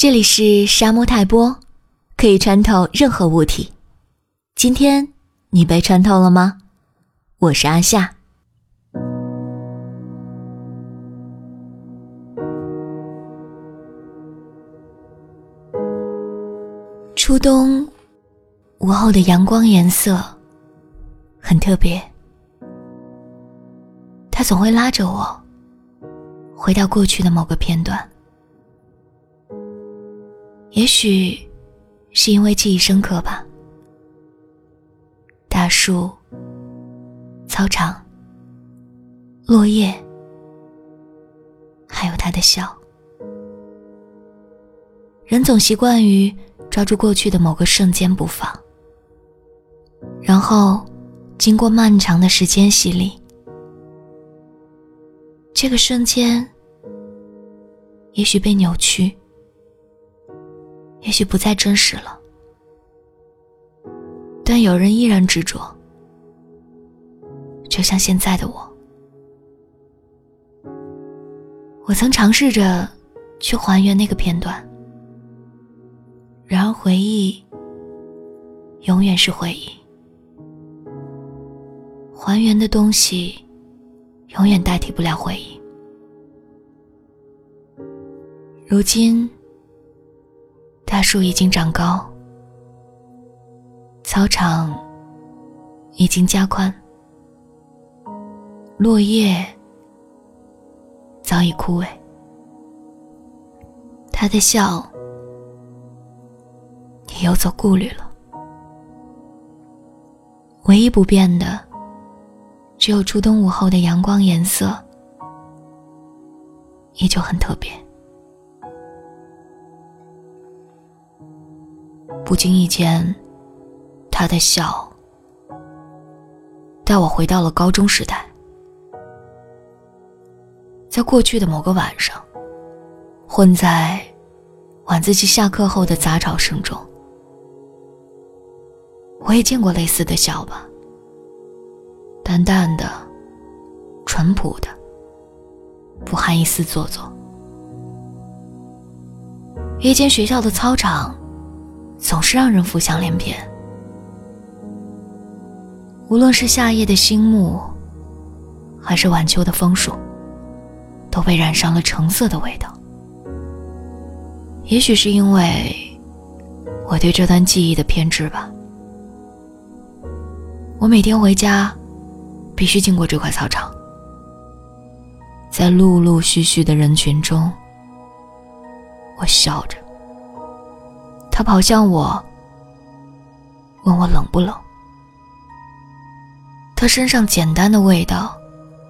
这里是沙漠泰波，可以穿透任何物体。今天你被穿透了吗？我是阿夏。初冬午后的阳光颜色很特别，它总会拉着我回到过去的某个片段。也许是因为记忆深刻吧。大树、操场、落叶，还有他的笑。人总习惯于抓住过去的某个瞬间不放，然后经过漫长的时间洗礼，这个瞬间也许被扭曲。也许不再真实了，但有人依然执着，就像现在的我。我曾尝试着去还原那个片段，然而回忆永远是回忆，还原的东西永远代替不了回忆。如今。大树已经长高，操场已经加宽，落叶早已枯萎。他的笑也有所顾虑了。唯一不变的，只有初冬午后的阳光颜色，依旧很特别。不经意间，他的笑带我回到了高中时代。在过去的某个晚上，混在晚自习下课后的杂吵声中，我也见过类似的笑吧。淡淡的，淳朴的，不含一丝做作。一间学校的操场。总是让人浮想联翩。无论是夏夜的星幕，还是晚秋的枫树，都被染上了橙色的味道。也许是因为我对这段记忆的偏执吧。我每天回家，必须经过这块操场，在陆陆续续的人群中，我笑着。他跑向我，问我冷不冷。他身上简单的味道，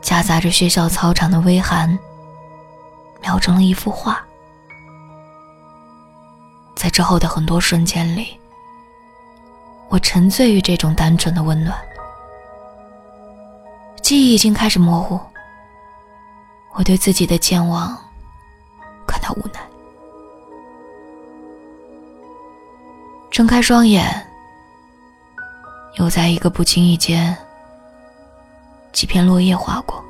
夹杂着学校操场的微寒，描成了一幅画。在之后的很多瞬间里，我沉醉于这种单纯的温暖。记忆已经开始模糊，我对自己的健忘睁开双眼，又在一个不经意间，几片落叶划过。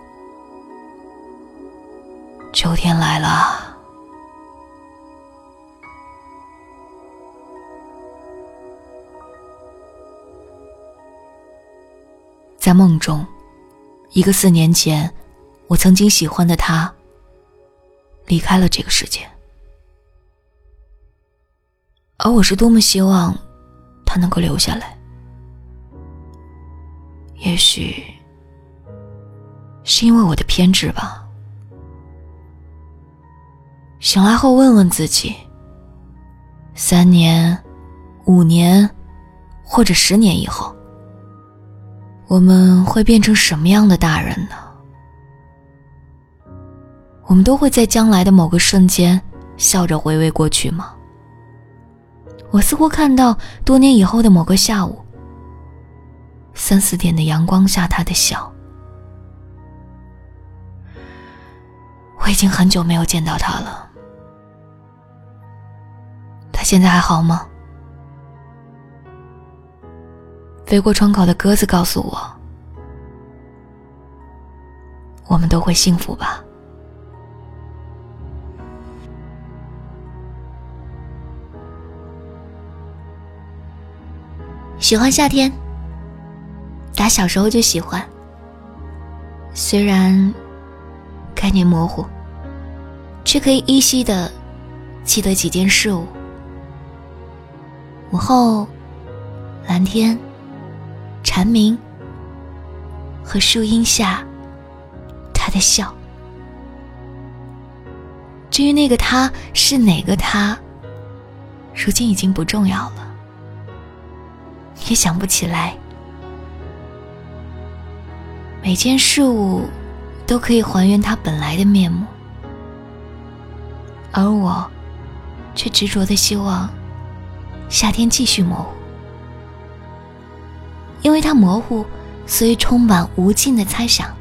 秋天来了，在梦中，一个四年前我曾经喜欢的他，离开了这个世界。而我是多么希望他能够留下来。也许是因为我的偏执吧。醒来后问问自己：三年、五年，或者十年以后，我们会变成什么样的大人呢？我们都会在将来的某个瞬间笑着回味过去吗？我似乎看到多年以后的某个下午，三四点的阳光下，他的笑。我已经很久没有见到他了，他现在还好吗？飞过窗口的鸽子告诉我，我们都会幸福吧。喜欢夏天，打小时候就喜欢。虽然概念模糊，却可以依稀的记得几件事物：午后、蓝天、蝉鸣和树荫下他的笑。至于那个他是哪个他，如今已经不重要了。也想不起来。每件事物都可以还原它本来的面目，而我却执着的希望夏天继续模糊，因为它模糊，所以充满无尽的猜想。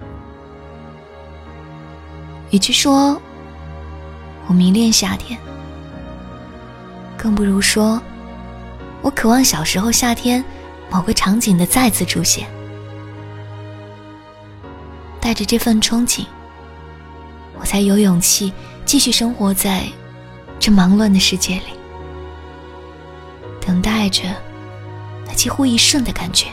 与其说我迷恋夏天，更不如说。我渴望小时候夏天某个场景的再次出现，带着这份憧憬，我才有勇气继续生活在这忙乱的世界里，等待着那几乎一瞬的感觉。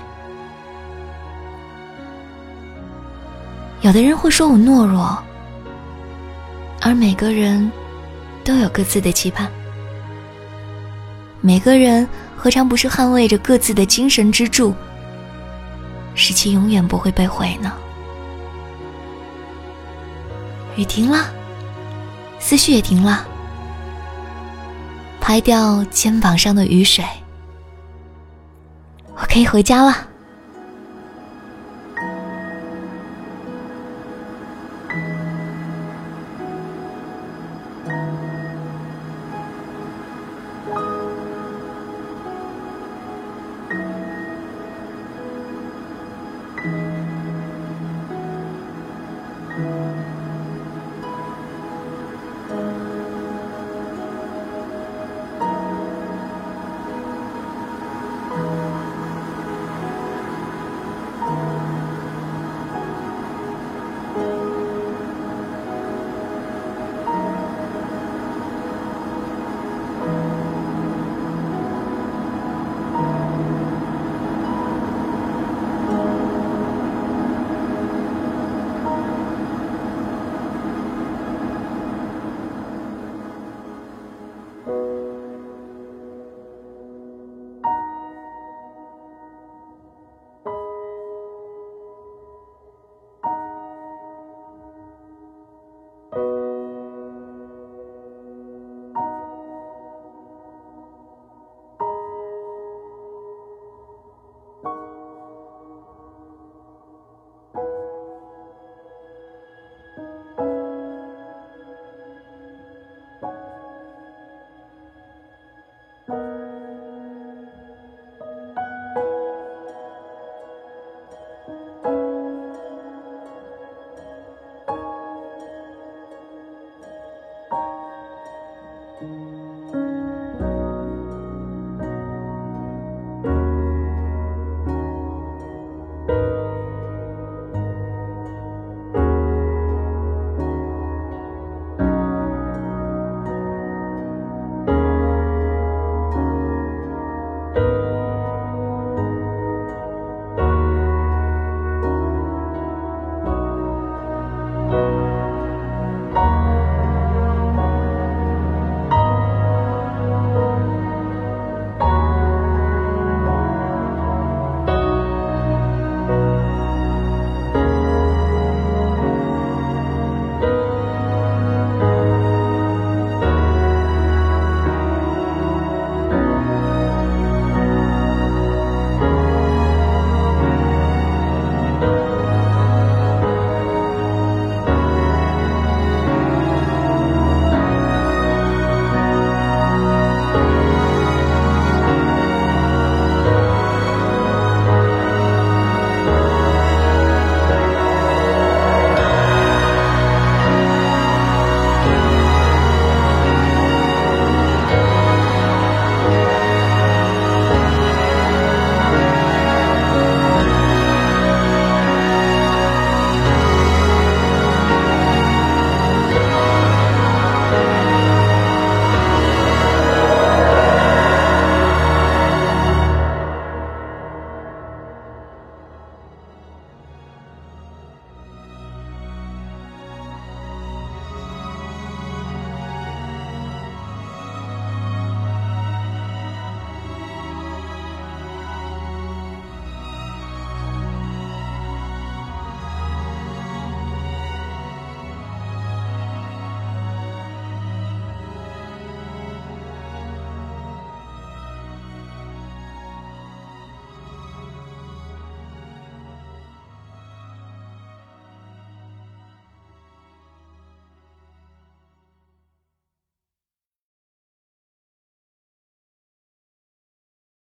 有的人会说我懦弱，而每个人都有各自的期盼，每个人。何尝不是捍卫着各自的精神支柱，使其永远不会被毁呢？雨停了，思绪也停了，拍掉肩膀上的雨水，我可以回家了。